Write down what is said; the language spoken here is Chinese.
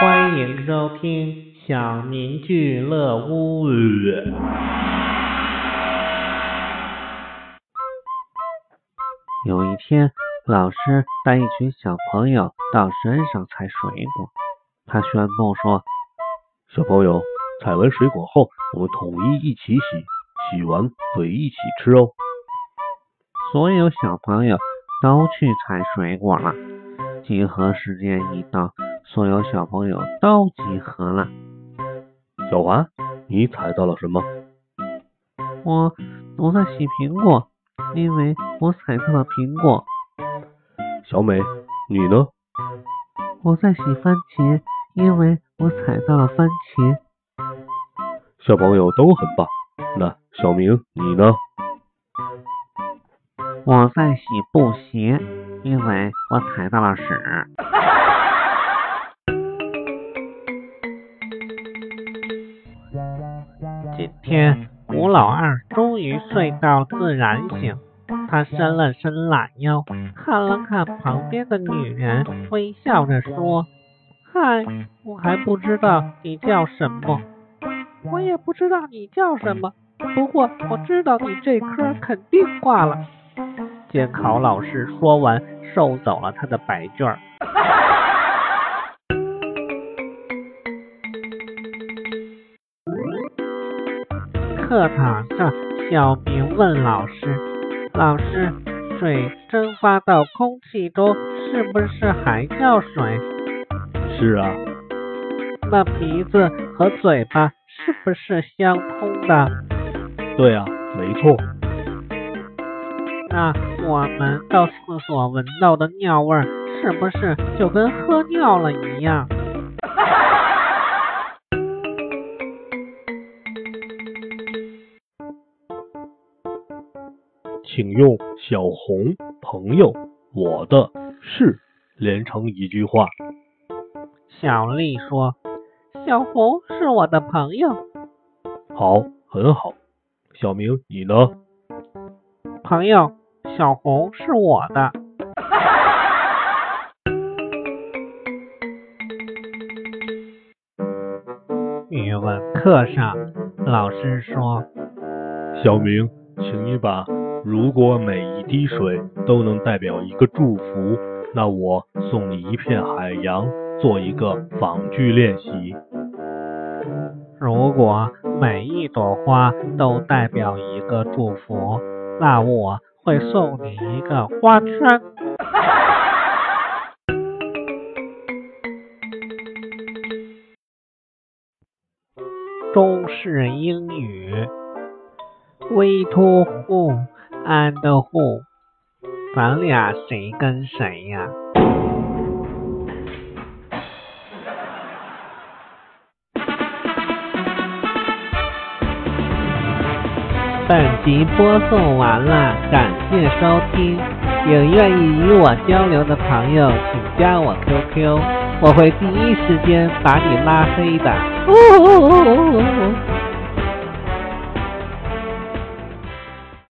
欢迎收听小明俱乐屋。有一天，老师带一群小朋友到山上采水果。他宣布说：“小朋友，采完水果后，我们统一一起洗，洗完可以一起吃哦。”所有小朋友都去采水果了。集合时间一到。所有小朋友都集合了。小华，你采到了什么？我我在洗苹果，因为我采到了苹果。小美，你呢？我在洗番茄，因为我采到了番茄。小朋友都很棒。那小明，你呢？我在洗布鞋，因为我踩到了屎。天，吴老二终于睡到自然醒。他伸了伸懒腰，看了看旁边的女人，微笑着说：“嗨，我还不知道你叫什么，我也不知道你叫什么。不过我知道你这科肯定挂了。”监考老师说完，收走了他的白卷。课堂上，小明问老师：“老师，水蒸发到空气中，是不是还叫水？”“是啊。”“那鼻子和嘴巴是不是相通的？”“对啊，没错。”“那我们到厕所闻到的尿味，是不是就跟喝尿了一样？”请用小红朋友我的是连成一句话。小丽说：“小红是我的朋友。”好，很好。小明，你呢？朋友，小红是我的。语文课上，老师说：“小明，请你把。”如果每一滴水都能代表一个祝福，那我送你一片海洋，做一个仿句练习。如果每一朵花都代表一个祝福，那我会送你一个花圈。中式英语，We to whom？安的户，咱俩谁跟谁呀？本集播送完了，感谢收听。有愿意与我交流的朋友，请加我 QQ，我会第一时间把你拉黑的。